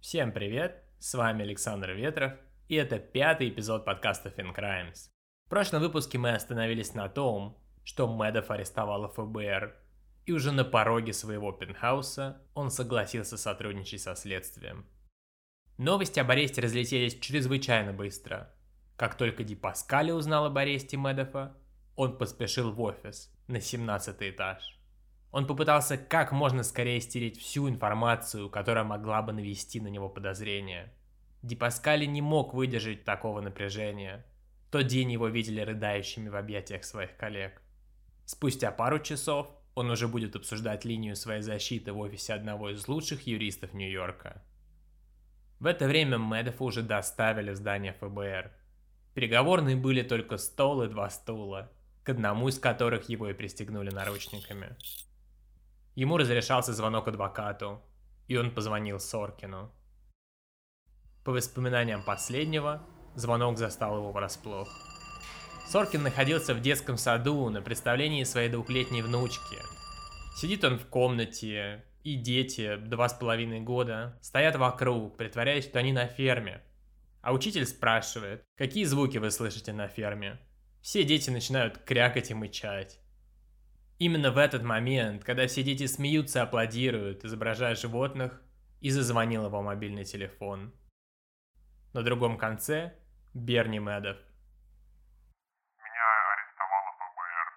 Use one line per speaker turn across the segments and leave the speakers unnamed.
Всем привет, с вами Александр Ветров, и это пятый эпизод подкаста FinCrimes. В прошлом выпуске мы остановились на том, что Мэдов арестовала ФБР, и уже на пороге своего пентхауса он согласился сотрудничать со следствием. Новости об аресте разлетелись чрезвычайно быстро. Как только Ди Паскали узнал об аресте Мэдофа, он поспешил в офис на 17 этаж. Он попытался как можно скорее стереть всю информацию, которая могла бы навести на него подозрения. Ди Паскали не мог выдержать такого напряжения. Тот день его видели рыдающими в объятиях своих коллег. Спустя пару часов он уже будет обсуждать линию своей защиты в офисе одного из лучших юристов Нью-Йорка. В это время Мэддефа уже доставили здание ФБР. Переговорные были только стол и два стула, к одному из которых его и пристегнули наручниками. Ему разрешался звонок адвокату, и он позвонил Соркину. По воспоминаниям последнего, звонок застал его врасплох. Соркин находился в детском саду на представлении своей двухлетней внучки. Сидит он в комнате, и дети, два с половиной года, стоят вокруг, притворяясь, что они на ферме. А учитель спрашивает, какие звуки вы слышите на ферме. Все дети начинают крякать и мычать. Именно в этот момент, когда все дети смеются и аплодируют, изображая животных, и зазвонил его мобильный телефон. На другом конце Берни Мэдов.
Меня арестовало ФБР.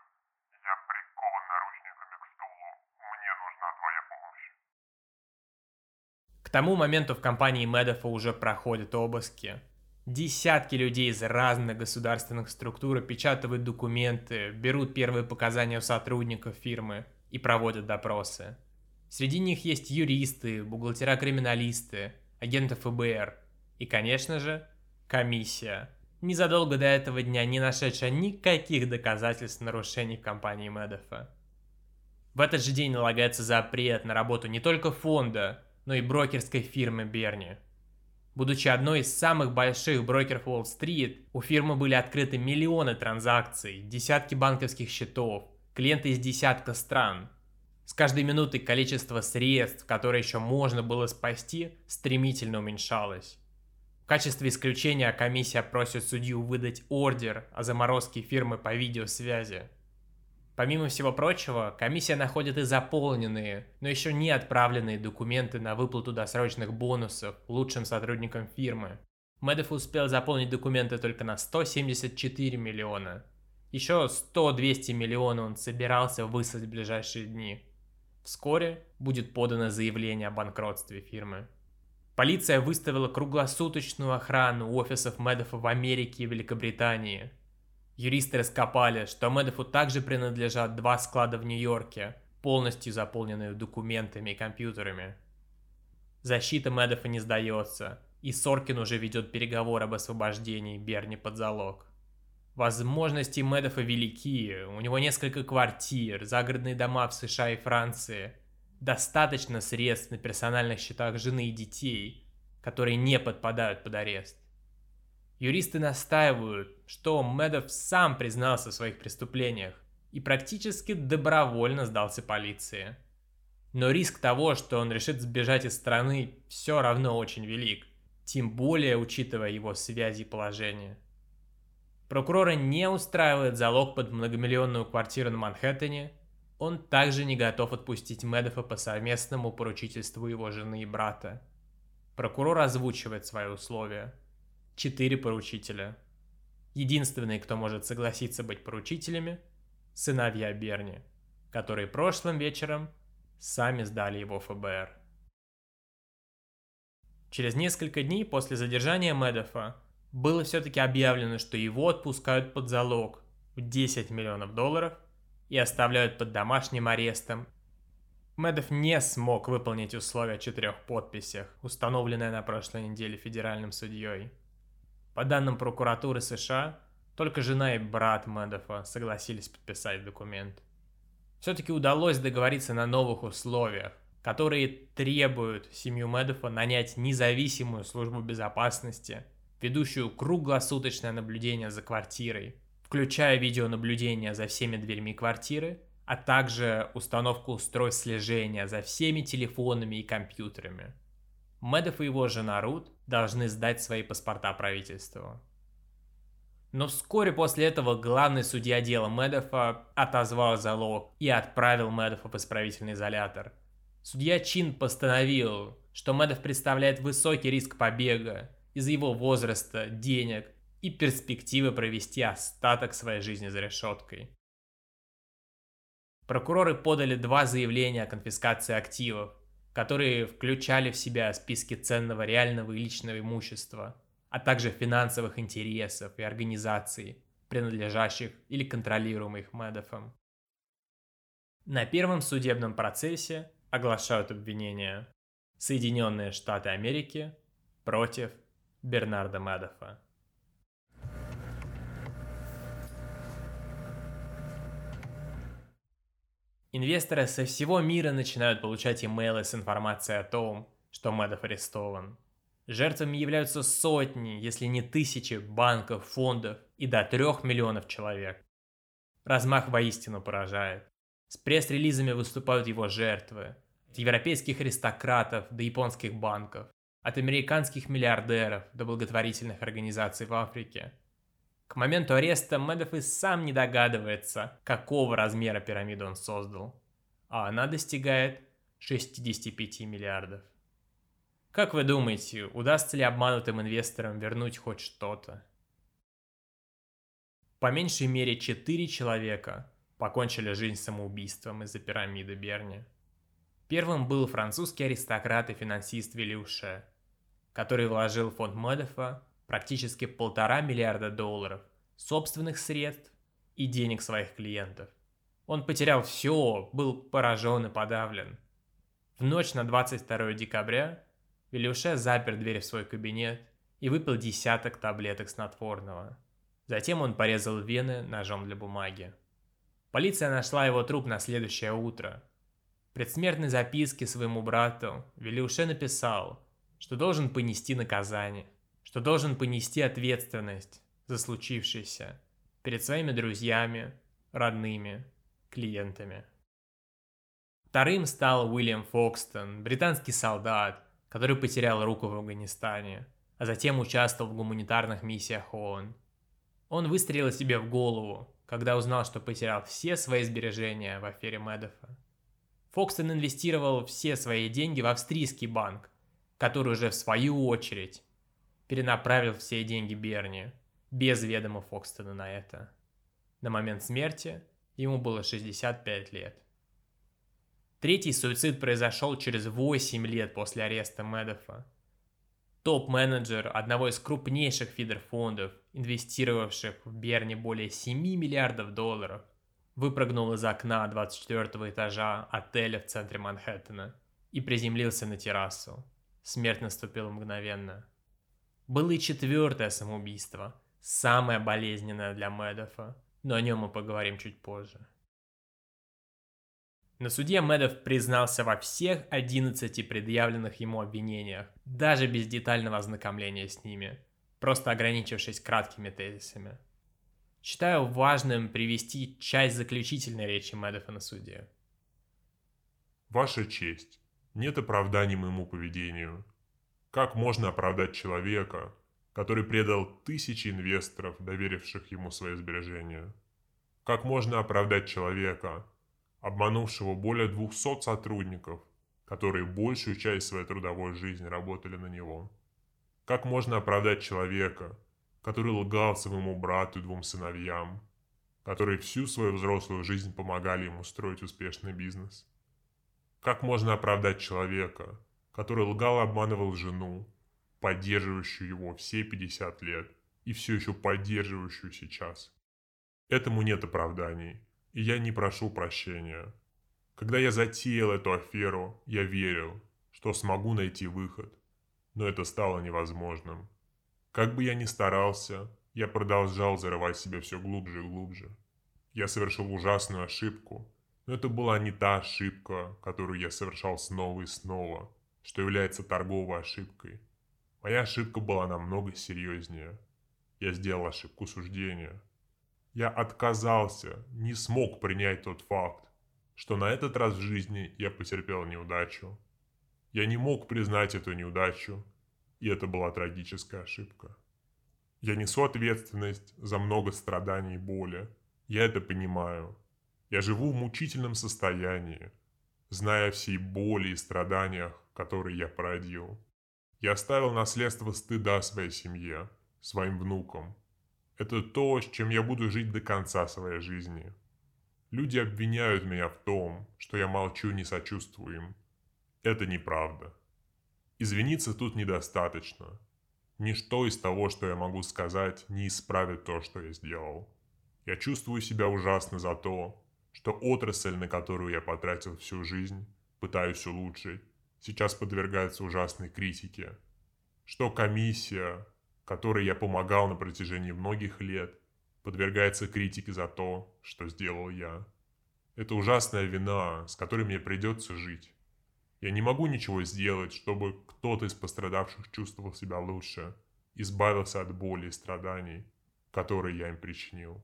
Я прикован наручниками к стулу. Мне нужна твоя помощь.
К тому моменту в компании Мэдофа уже проходят обыски, Десятки людей из разных государственных структур печатают документы, берут первые показания у сотрудников фирмы и проводят допросы. Среди них есть юристы, бухгалтера-криминалисты, агенты ФБР и, конечно же, комиссия, незадолго до этого дня не нашедшая никаких доказательств нарушений в компании Медофа. В этот же день налагается запрет на работу не только фонда, но и брокерской фирмы Берни – Будучи одной из самых больших брокеров Уолл-стрит, у фирмы были открыты миллионы транзакций, десятки банковских счетов, клиенты из десятка стран. С каждой минутой количество средств, которые еще можно было спасти, стремительно уменьшалось. В качестве исключения комиссия просит судью выдать ордер о заморозке фирмы по видеосвязи – Помимо всего прочего, комиссия находит и заполненные, но еще не отправленные документы на выплату досрочных бонусов лучшим сотрудникам фирмы. Медов успел заполнить документы только на 174 миллиона. Еще 100-200 миллионов он собирался выслать в ближайшие дни. Вскоре будет подано заявление о банкротстве фирмы. Полиция выставила круглосуточную охрану офисов Медофа в Америке и Великобритании – Юристы раскопали, что Медофу также принадлежат два склада в Нью-Йорке, полностью заполненные документами и компьютерами. Защита Медофа не сдается, и Соркин уже ведет переговоры об освобождении Берни под залог. Возможности Медофа велики, у него несколько квартир, загородные дома в США и Франции, достаточно средств на персональных счетах жены и детей, которые не подпадают под арест. Юристы настаивают, что Медов сам признался в своих преступлениях и практически добровольно сдался полиции. Но риск того, что он решит сбежать из страны, все равно очень велик, тем более учитывая его связи и положение. Прокурора не устраивает залог под многомиллионную квартиру на Манхэттене, он также не готов отпустить Медофа по совместному поручительству его жены и брата. Прокурор озвучивает свои условия – четыре поручителя. Единственные, кто может согласиться быть поручителями – сыновья Берни, которые прошлым вечером сами сдали его ФБР. Через несколько дней после задержания Медофа было все-таки объявлено, что его отпускают под залог в 10 миллионов долларов и оставляют под домашним арестом. Медов не смог выполнить условия о четырех подписях, установленное на прошлой неделе федеральным судьей. По данным прокуратуры США, только жена и брат Мэдофа согласились подписать документ. Все-таки удалось договориться на новых условиях, которые требуют семью Мэдофа нанять независимую службу безопасности, ведущую круглосуточное наблюдение за квартирой, включая видеонаблюдение за всеми дверьми квартиры, а также установку устройств слежения за всеми телефонами и компьютерами. Медов и его жена Рут должны сдать свои паспорта правительству. Но вскоре после этого главный судья дела Медофа отозвал залог и отправил Медофа в исправительный изолятор. Судья Чин постановил, что Медов представляет высокий риск побега из-за его возраста, денег и перспективы провести остаток своей жизни за решеткой. Прокуроры подали два заявления о конфискации активов, которые включали в себя списки ценного реального и личного имущества – а также финансовых интересов и организаций, принадлежащих или контролируемых Медофом. На первом судебном процессе оглашают обвинения Соединенные Штаты Америки против Бернарда Медофа. Инвесторы со всего мира начинают получать имейлы с информацией о том, что Медов арестован. Жертвами являются сотни, если не тысячи банков, фондов и до трех миллионов человек. Размах воистину поражает. С пресс-релизами выступают его жертвы. От европейских аристократов до японских банков. От американских миллиардеров до благотворительных организаций в Африке. К моменту ареста Медов и сам не догадывается, какого размера пирамиду он создал. А она достигает 65 миллиардов. Как вы думаете, удастся ли обманутым инвесторам вернуть хоть что-то? По меньшей мере 4 человека покончили жизнь самоубийством из-за пирамиды Берни. Первым был французский аристократ и финансист Вилюше, который вложил в фонд Медофа практически полтора миллиарда долларов собственных средств и денег своих клиентов. Он потерял все, был поражен и подавлен. В ночь на 22 декабря Илюше запер дверь в свой кабинет и выпил десяток таблеток снотворного. Затем он порезал вены ножом для бумаги. Полиция нашла его труп на следующее утро. В предсмертной записке своему брату Велиуше написал, что должен понести наказание, что должен понести ответственность за случившееся перед своими друзьями, родными, клиентами. Вторым стал Уильям Фокстон, британский солдат, который потерял руку в Афганистане, а затем участвовал в гуманитарных миссиях ООН. Он выстрелил себе в голову, когда узнал, что потерял все свои сбережения в афере Медофа. Фокстон инвестировал все свои деньги в австрийский банк, который уже в свою очередь перенаправил все деньги Берни, без ведома Фокстона на это. На момент смерти ему было 65 лет. Третий суицид произошел через 8 лет после ареста Медофа. Топ-менеджер одного из крупнейших фидер-фондов, инвестировавших в Берни более 7 миллиардов долларов, выпрыгнул из окна 24 этажа отеля в центре Манхэттена и приземлился на террасу. Смерть наступила мгновенно. Было и четвертое самоубийство, самое болезненное для Медофа, но о нем мы поговорим чуть позже. На суде Медов признался во всех 11 предъявленных ему обвинениях, даже без детального ознакомления с ними, просто ограничившись краткими тезисами. Считаю важным привести часть заключительной речи Медофа на суде.
Ваша честь, нет оправданий моему поведению. Как можно оправдать человека, который предал тысячи инвесторов, доверивших ему свои сбережения? Как можно оправдать человека, обманувшего более 200 сотрудников, которые большую часть своей трудовой жизни работали на него. Как можно оправдать человека, который лгал своему брату и двум сыновьям, которые всю свою взрослую жизнь помогали ему строить успешный бизнес? Как можно оправдать человека, который лгал и обманывал жену, поддерживающую его все 50 лет и все еще поддерживающую сейчас? Этому нет оправданий и я не прошу прощения. Когда я затеял эту аферу, я верил, что смогу найти выход, но это стало невозможным. Как бы я ни старался, я продолжал зарывать себя все глубже и глубже. Я совершил ужасную ошибку, но это была не та ошибка, которую я совершал снова и снова, что является торговой ошибкой. Моя ошибка была намного серьезнее. Я сделал ошибку суждения – Я отказался, не смог принять тот факт, что на этот раз в жизни я потерпел неудачу. Я не мог признать эту неудачу, и это была трагическая ошибка. Я несу ответственность за много страданий и боли. Я это понимаю. Я живу в мучительном состоянии, зная всей боли и страданиях, которые я породил. Я оставил наследство стыда своей семье, своим внукам. Это то, с чем я буду жить до конца своей жизни. Люди обвиняют меня в том, что я молчу не сочувствую им. Это неправда. Извиниться тут недостаточно. Ничто из того, что я могу сказать, не исправит то, что я сделал. Я чувствую себя ужасно за то, что отрасль, на которую я потратил всю жизнь, пытаюсь улучшить, сейчас подвергается ужасной критике. Что комиссия, которой я помогал на протяжении многих лет, подвергается критике за то, что сделал я. Это ужасная вина, с которой мне придется жить. Я не могу ничего сделать, чтобы кто-то из пострадавших чувствовал себя лучше, избавился от боли и страданий, которые я им причинил.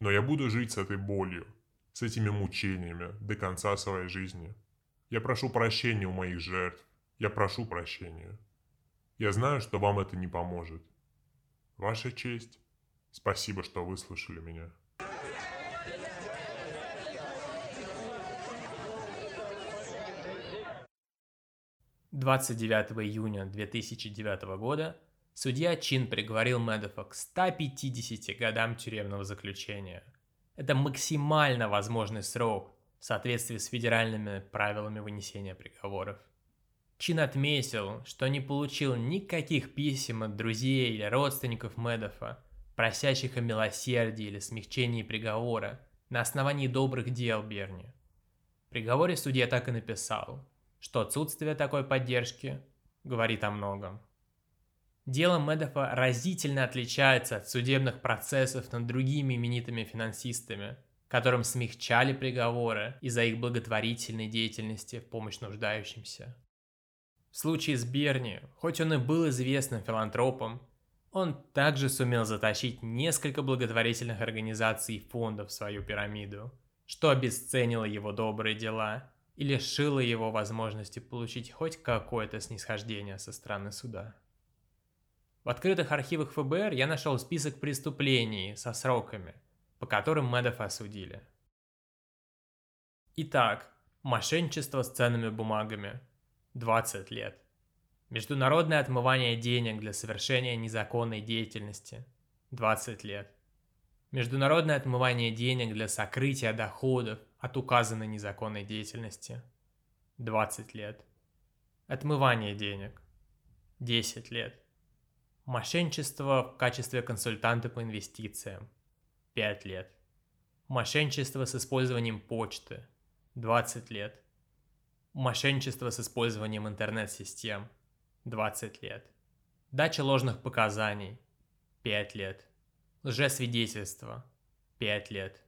Но я буду жить с этой болью, с этими мучениями до конца своей жизни. Я прошу прощения у моих жертв. Я прошу прощения. Я знаю, что вам это не поможет. Ваша честь. Спасибо, что выслушали меня.
29 июня 2009 года судья Чин приговорил Медофа к 150 годам тюремного заключения. Это максимально возможный срок в соответствии с федеральными правилами вынесения приговоров. Чин отметил, что не получил никаких писем от друзей или родственников Медофа, просящих о милосердии или смягчении приговора на основании добрых дел Берни. В приговоре судья так и написал – что отсутствие такой поддержки говорит о многом. Дело Медофа разительно отличается от судебных процессов над другими именитыми финансистами, которым смягчали приговоры из-за их благотворительной деятельности в помощь нуждающимся. В случае с Берни, хоть он и был известным филантропом, он также сумел затащить несколько благотворительных организаций и фондов в свою пирамиду, что обесценило его добрые дела и лишила его возможности получить хоть какое-то снисхождение со стороны суда. В открытых архивах ФБР я нашел список преступлений со сроками, по которым Мэдов осудили. Итак, мошенничество с ценными бумагами – 20 лет. Международное отмывание денег для совершения незаконной деятельности – 20 лет. Международное отмывание денег для сокрытия доходов от указанной незаконной деятельности – 20 лет. Отмывание денег – 10 лет. Мошенничество в качестве консультанта по инвестициям – 5 лет. Мошенничество с использованием почты – 20 лет. Мошенничество с использованием интернет-систем – 20 лет. Дача ложных показаний – 5 лет. Лжесвидетельство – 5 лет.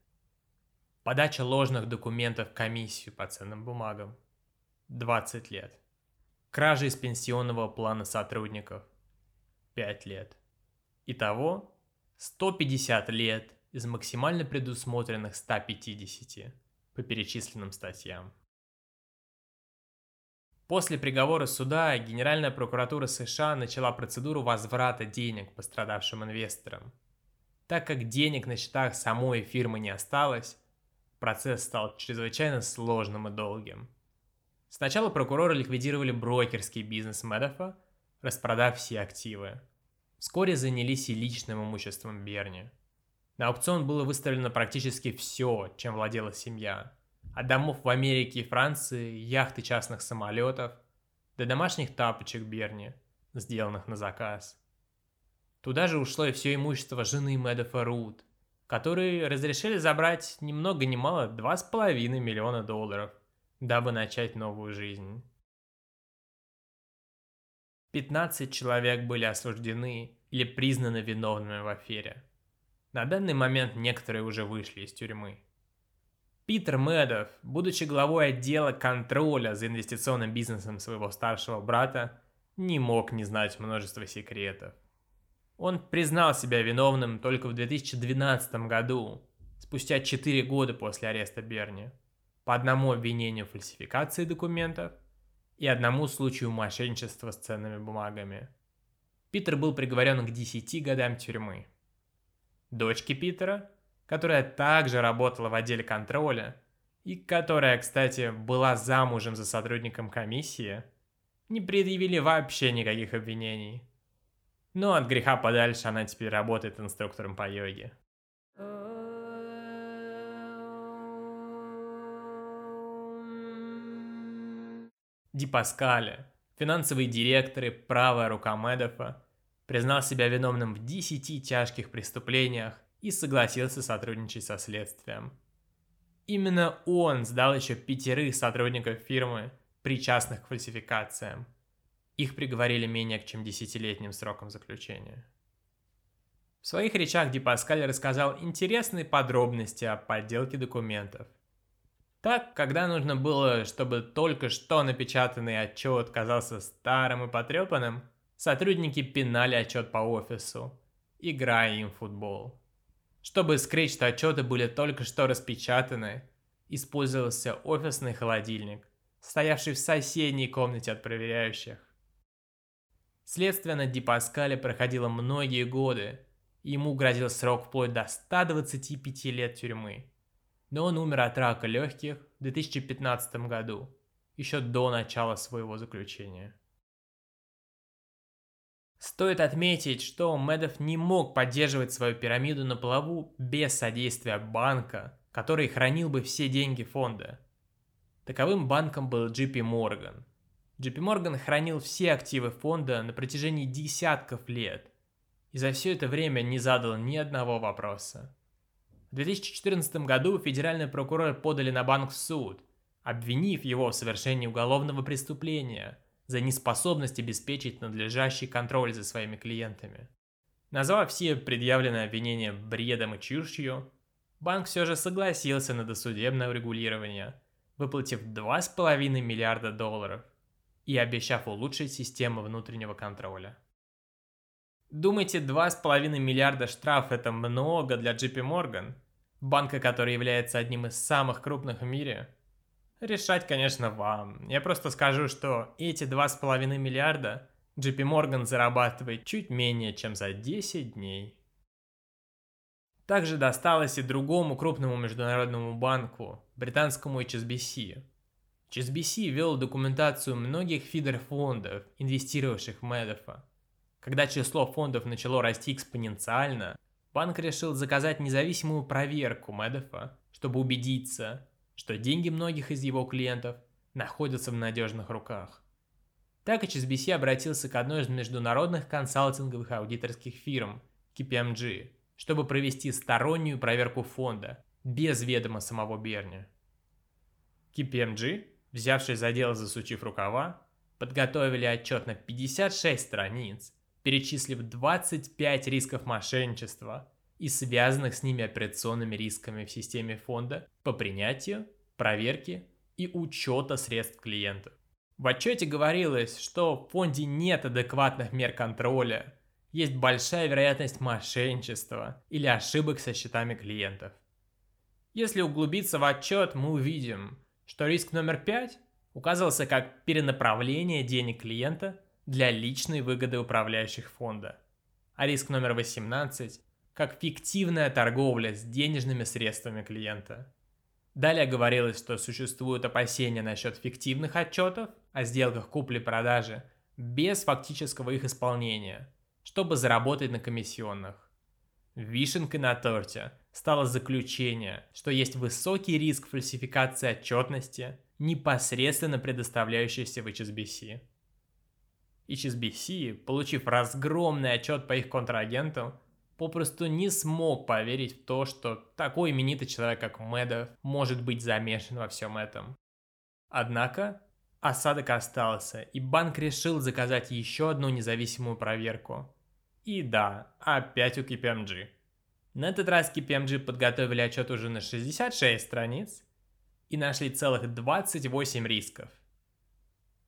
Подача ложных документов в комиссию по ценным бумагам – 20 лет. Кража из пенсионного плана сотрудников – 5 лет. Итого 150 лет из максимально предусмотренных 150 по перечисленным статьям. После приговора суда Генеральная прокуратура США начала процедуру возврата денег пострадавшим инвесторам – так как денег на счетах самой фирмы не осталось, процесс стал чрезвычайно сложным и долгим. Сначала прокуроры ликвидировали брокерский бизнес Медофа, распродав все активы. Вскоре занялись и личным имуществом Берни. На аукцион было выставлено практически все, чем владела семья. От домов в Америке и Франции, яхт и частных самолетов, до домашних тапочек Берни, сделанных на заказ – Туда же ушло и все имущество жены Мэддефа Рут, которые разрешили забрать ни много ни мало 2,5 миллиона долларов, дабы начать новую жизнь. 15 человек были осуждены или признаны виновными в афере. На данный момент некоторые уже вышли из тюрьмы. Питер Мэддов, будучи главой отдела контроля за инвестиционным бизнесом своего старшего брата, не мог не знать множество секретов. Он признал себя виновным только в 2012 году, спустя 4 года после ареста Берни, по одному обвинению в фальсификации документов и одному случаю мошенничества с ценными бумагами. Питер был приговорен к 10 годам тюрьмы. Дочке Питера, которая также работала в отделе контроля и которая, кстати, была замужем за сотрудником комиссии, не предъявили вообще никаких обвинений. Но от греха подальше она теперь работает инструктором по йоге. Ди Паскале, финансовый директор и правая рука Медофа, признал себя виновным в 10 тяжких преступлениях и согласился сотрудничать со следствием. Именно он сдал еще пятерых сотрудников фирмы, причастных к фальсификациям. Их приговорили менее чем десятилетним сроком заключения. В своих речах Ди Паскаль рассказал интересные подробности о подделке документов. Так, когда нужно было, чтобы только что напечатанный отчет казался старым и потрепанным, сотрудники пинали отчет по офису, играя им в футбол. Чтобы скрыть, что отчеты были только что распечатаны, использовался офисный холодильник, стоявший в соседней комнате от проверяющих. Следствие над Ди Паскале проходило многие годы, и ему грозил срок вплоть до 125 лет тюрьмы но он умер от рака легких в 2015 году, еще до начала своего заключения. Стоит отметить, что Медов не мог поддерживать свою пирамиду на плаву без содействия банка, который хранил бы все деньги фонда. Таковым банком был JP Morgan. JP Morgan хранил все активы фонда на протяжении десятков лет и за все это время не задал ни одного вопроса. В 2014 году федеральный прокурор подали на банк в суд, обвинив его в совершении уголовного преступления за неспособность обеспечить надлежащий контроль за своими клиентами. Назвав все предъявленные обвинения бредом и чушью, банк все же согласился на досудебное урегулирование, выплатив 2,5 миллиарда долларов и обещав улучшить систему внутреннего контроля. Думаете, 2,5 миллиарда штраф это много для JP Morgan? Банка, который является одним из самых крупных в мире? Решать, конечно, вам. Я просто скажу, что эти 2,5 миллиарда JP Morgan зарабатывает чуть менее, чем за 10 дней. Также досталось и другому крупному международному банку, британскому HSBC. HSBC вел документацию многих фидер-фондов, инвестировавших в Медофа. Когда число фондов начало расти экспоненциально, банк решил заказать независимую проверку Медофа, чтобы убедиться, что деньги многих из его клиентов находятся в надежных руках. Так HSBC обратился к одной из международных консалтинговых аудиторских фирм, KPMG, чтобы провести стороннюю проверку фонда, без ведома самого Берни. KPMG, взявшись за дело засучив рукава, подготовили отчет на 56 страниц, перечислив 25 рисков мошенничества и связанных с ними операционными рисками в системе фонда по принятию, проверке и учета средств клиентов. В отчете говорилось, что в фонде нет адекватных мер контроля, есть большая вероятность мошенничества или ошибок со счетами клиентов. Если углубиться в отчет, мы увидим, что риск номер 5 указывался как перенаправление денег клиента для личной выгоды управляющих фонда. А риск номер 18 – как фиктивная торговля с денежными средствами клиента. Далее говорилось, что существуют опасения насчет фиктивных отчетов о сделках купли-продажи без фактического их исполнения, чтобы заработать на комиссионных. Вишенкой на торте стало заключение, что есть высокий риск фальсификации отчетности, непосредственно предоставляющейся в HSBC. HSBC, получив разгромный отчет по их контрагентам, попросту не смог поверить в то, что такой именитый человек, как Медов, может быть замешан во всем этом. Однако, осадок остался, и банк решил заказать еще одну независимую проверку. И да, опять у KPMG. На этот раз KPMG подготовили отчет уже на 66 страниц и нашли целых 28 рисков.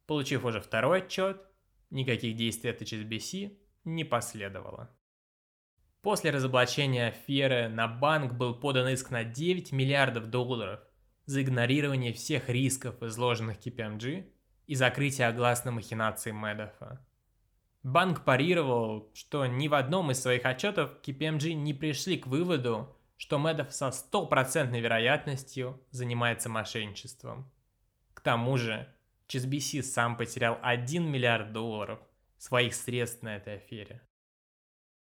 Получив уже второй отчет, Никаких действий от HSBC не последовало. После разоблачения аферы на банк был подан иск на 9 миллиардов долларов за игнорирование всех рисков, изложенных KPMG, и закрытие огласной махинации Медофа. Банк парировал, что ни в одном из своих отчетов KPMG не пришли к выводу, что Медов со стопроцентной вероятностью занимается мошенничеством. К тому же, HSBC сам потерял 1 миллиард долларов своих средств на этой афере.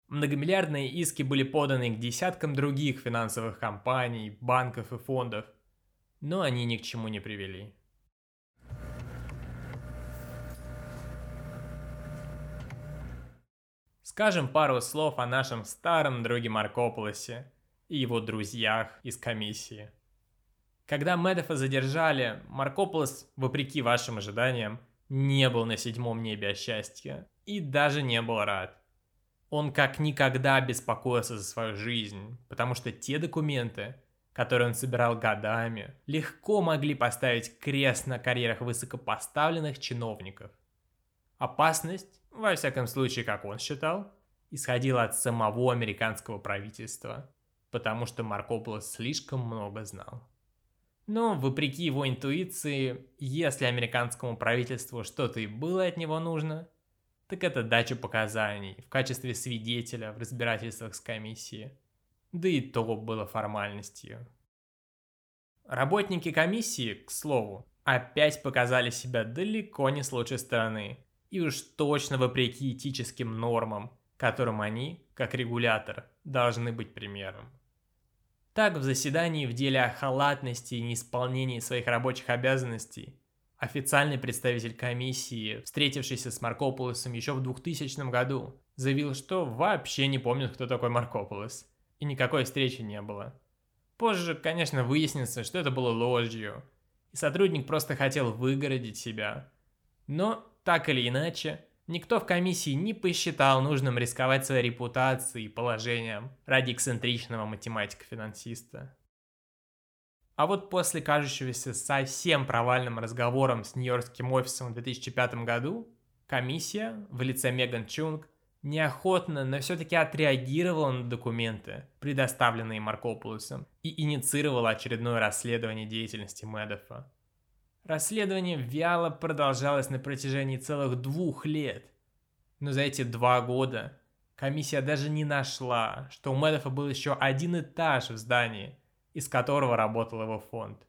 Многомиллиардные иски были поданы к десяткам других финансовых компаний, банков и фондов, но они ни к чему не привели. Скажем пару слов о нашем старом друге Маркополосе и его друзьях из комиссии. Когда Медофа задержали, Маркополос, вопреки вашим ожиданиям, не был на седьмом небе от счастья и даже не был рад. Он как никогда беспокоился за свою жизнь, потому что те документы, которые он собирал годами, легко могли поставить крест на карьерах высокопоставленных чиновников. Опасность во всяком случае, как он считал, исходило от самого американского правительства, потому что Марко слишком много знал. Но, вопреки его интуиции, если американскому правительству что-то и было от него нужно, так это дача показаний в качестве свидетеля в разбирательствах с комиссией. Да и то было формальностью. Работники комиссии, к слову, опять показали себя далеко не с лучшей стороны – и уж точно вопреки этическим нормам, которым они, как регулятор, должны быть примером. Так, в заседании в деле о халатности и неисполнении своих рабочих обязанностей официальный представитель комиссии, встретившийся с Маркополосом еще в 2000 году, заявил, что вообще не помнит, кто такой Маркополос, и никакой встречи не было. Позже, конечно, выяснится, что это было ложью, и сотрудник просто хотел выгородить себя. Но так или иначе, никто в комиссии не посчитал нужным рисковать своей репутацией и положением ради эксцентричного математика-финансиста. А вот после кажущегося совсем провальным разговором с Нью-Йоркским офисом в 2005 году, комиссия в лице Меган Чунг неохотно, но все-таки отреагировала на документы, предоставленные Маркополусом, и инициировала очередное расследование деятельности Медофа. Расследование вяло продолжалось на протяжении целых двух лет. Но за эти два года комиссия даже не нашла, что у Медофа был еще один этаж в здании, из которого работал его фонд.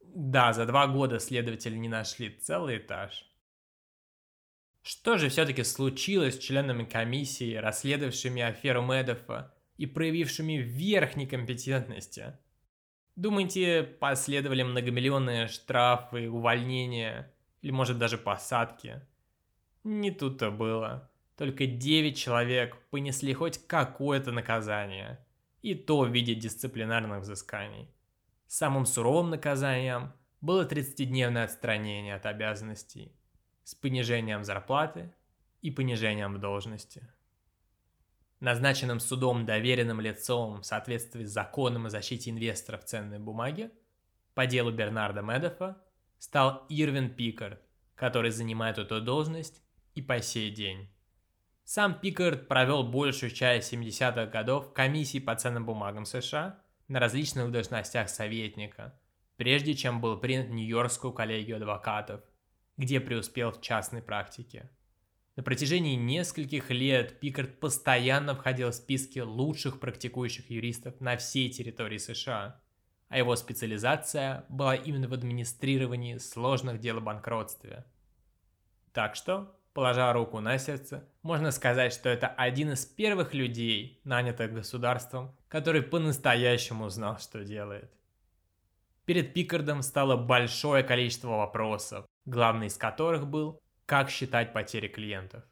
Да, за два года следователи не нашли целый этаж. Что же все-таки случилось с членами комиссии, расследовавшими аферу Медофа и проявившими верх некомпетентности? Думаете, последовали многомиллионные штрафы, увольнения или может даже посадки? Не тут-то было. Только 9 человек понесли хоть какое-то наказание. И то в виде дисциплинарных взысканий. Самым суровым наказанием было 30-дневное отстранение от обязанностей с понижением зарплаты и понижением должности назначенным судом доверенным лицом в соответствии с законом о защите инвесторов в ценные бумаги по делу Бернарда Медофа стал Ирвин Пикард, который занимает эту должность и по сей день. Сам Пикард провел большую часть 70-х годов в комиссии по ценным бумагам США на различных должностях советника, прежде чем был принят в Нью-Йоркскую коллегию адвокатов, где преуспел в частной практике. На протяжении нескольких лет Пикард постоянно входил в списки лучших практикующих юристов на всей территории США, а его специализация была именно в администрировании сложных дел о банкротстве. Так что, положа руку на сердце, можно сказать, что это один из первых людей, нанятых государством, который по-настоящему знал, что делает. Перед Пикардом стало большое количество вопросов, главный из которых был, как считать потери клиентов?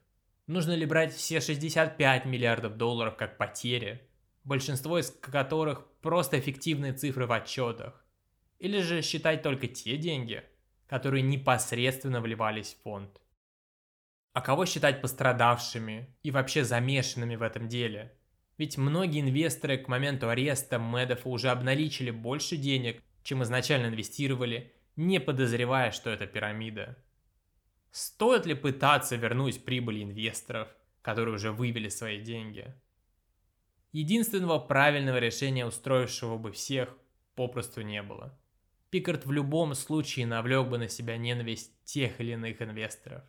Нужно ли брать все 65 миллиардов долларов как потери, большинство из которых просто эффективные цифры в отчетах? Или же считать только те деньги, которые непосредственно вливались в фонд? А кого считать пострадавшими и вообще замешанными в этом деле? Ведь многие инвесторы к моменту ареста Медофа уже обналичили больше денег, чем изначально инвестировали, не подозревая, что это пирамида. Стоит ли пытаться вернуть прибыль инвесторов, которые уже вывели свои деньги? Единственного правильного решения, устроившего бы всех, попросту не было. Пикард в любом случае навлек бы на себя ненависть тех или иных инвесторов.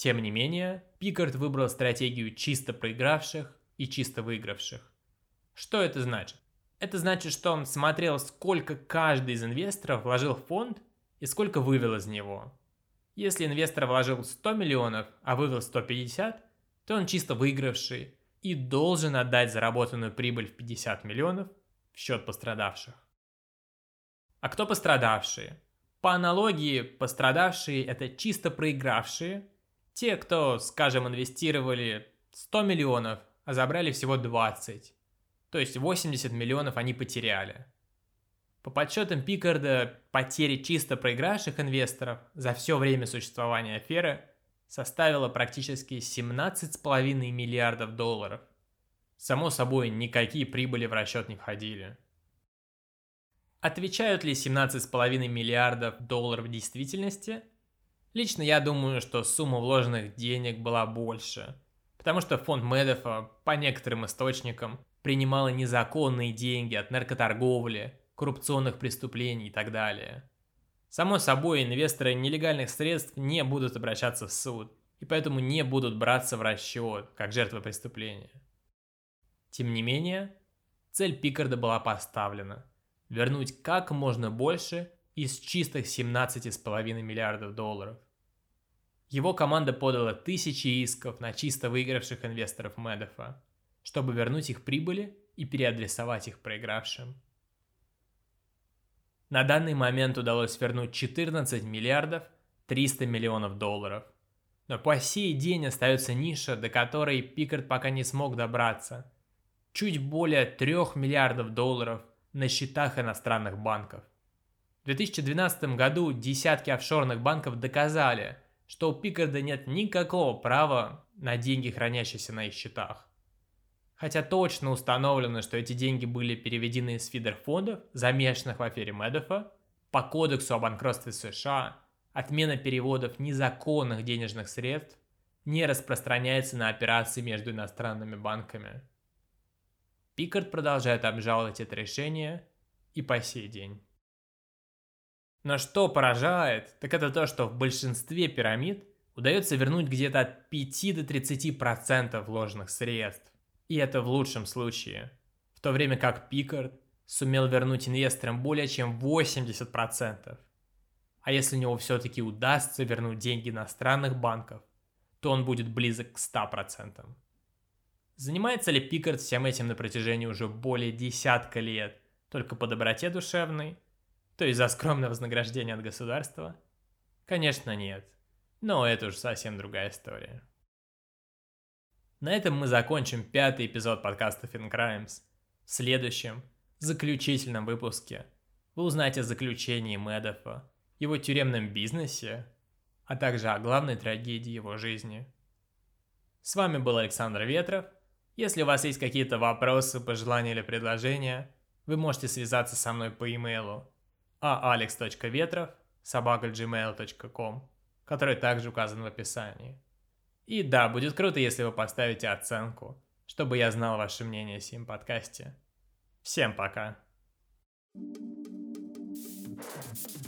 Тем не менее, Пикард выбрал стратегию чисто проигравших и чисто выигравших. Что это значит? Это значит, что он смотрел, сколько каждый из инвесторов вложил в фонд и сколько вывел из него. Если инвестор вложил 100 миллионов, а вывел 150, то он чисто выигравший и должен отдать заработанную прибыль в 50 миллионов в счет пострадавших. А кто пострадавшие? По аналогии, пострадавшие это чисто проигравшие, те, кто, скажем, инвестировали 100 миллионов, а забрали всего 20. То есть 80 миллионов они потеряли. По подсчетам Пикарда, потери чисто проигравших инвесторов за все время существования аферы составила практически 17,5 миллиардов долларов. Само собой, никакие прибыли в расчет не входили. Отвечают ли 17,5 миллиардов долларов в действительности? Лично я думаю, что сумма вложенных денег была больше, потому что фонд Медофа, по некоторым источникам, принимала незаконные деньги от наркоторговли, коррупционных преступлений и так далее. Само собой, инвесторы нелегальных средств не будут обращаться в суд, и поэтому не будут браться в расчет, как жертвы преступления. Тем не менее, цель Пикарда была поставлена – вернуть как можно больше из чистых 17,5 миллиардов долларов. Его команда подала тысячи исков на чисто выигравших инвесторов Медофа – чтобы вернуть их прибыли и переадресовать их проигравшим. На данный момент удалось вернуть 14 миллиардов 300 миллионов долларов. Но по сей день остается ниша, до которой Пикард пока не смог добраться. Чуть более 3 миллиардов долларов на счетах иностранных банков. В 2012 году десятки офшорных банков доказали, что у Пикарда нет никакого права на деньги, хранящиеся на их счетах. Хотя точно установлено, что эти деньги были переведены из фидер-фондов, замешанных в афере Медофа, по кодексу о банкротстве США, отмена переводов незаконных денежных средств не распространяется на операции между иностранными банками. Пикард продолжает обжаловать это решение и по сей день. Но что поражает, так это то, что в большинстве пирамид удается вернуть где-то от 5 до 30% вложенных средств. И это в лучшем случае. В то время как Пикард сумел вернуть инвесторам более чем 80%. А если у него все-таки удастся вернуть деньги иностранных банков, то он будет близок к 100%. Занимается ли Пикард всем этим на протяжении уже более десятка лет, только по доброте душевной, то есть за скромное вознаграждение от государства? Конечно нет, но это уже совсем другая история. На этом мы закончим пятый эпизод подкаста FinCrimes. В следующем, заключительном выпуске, вы узнаете о заключении Медофа, его тюремном бизнесе, а также о главной трагедии его жизни. С вами был Александр Ветров. Если у вас есть какие-то вопросы, пожелания или предложения, вы можете связаться со мной по имейлу aalex.vetrov собака.gmail.com, который также указан в описании. И да, будет круто, если вы поставите оценку, чтобы я знал ваше мнение о сим подкасте. Всем пока. thank you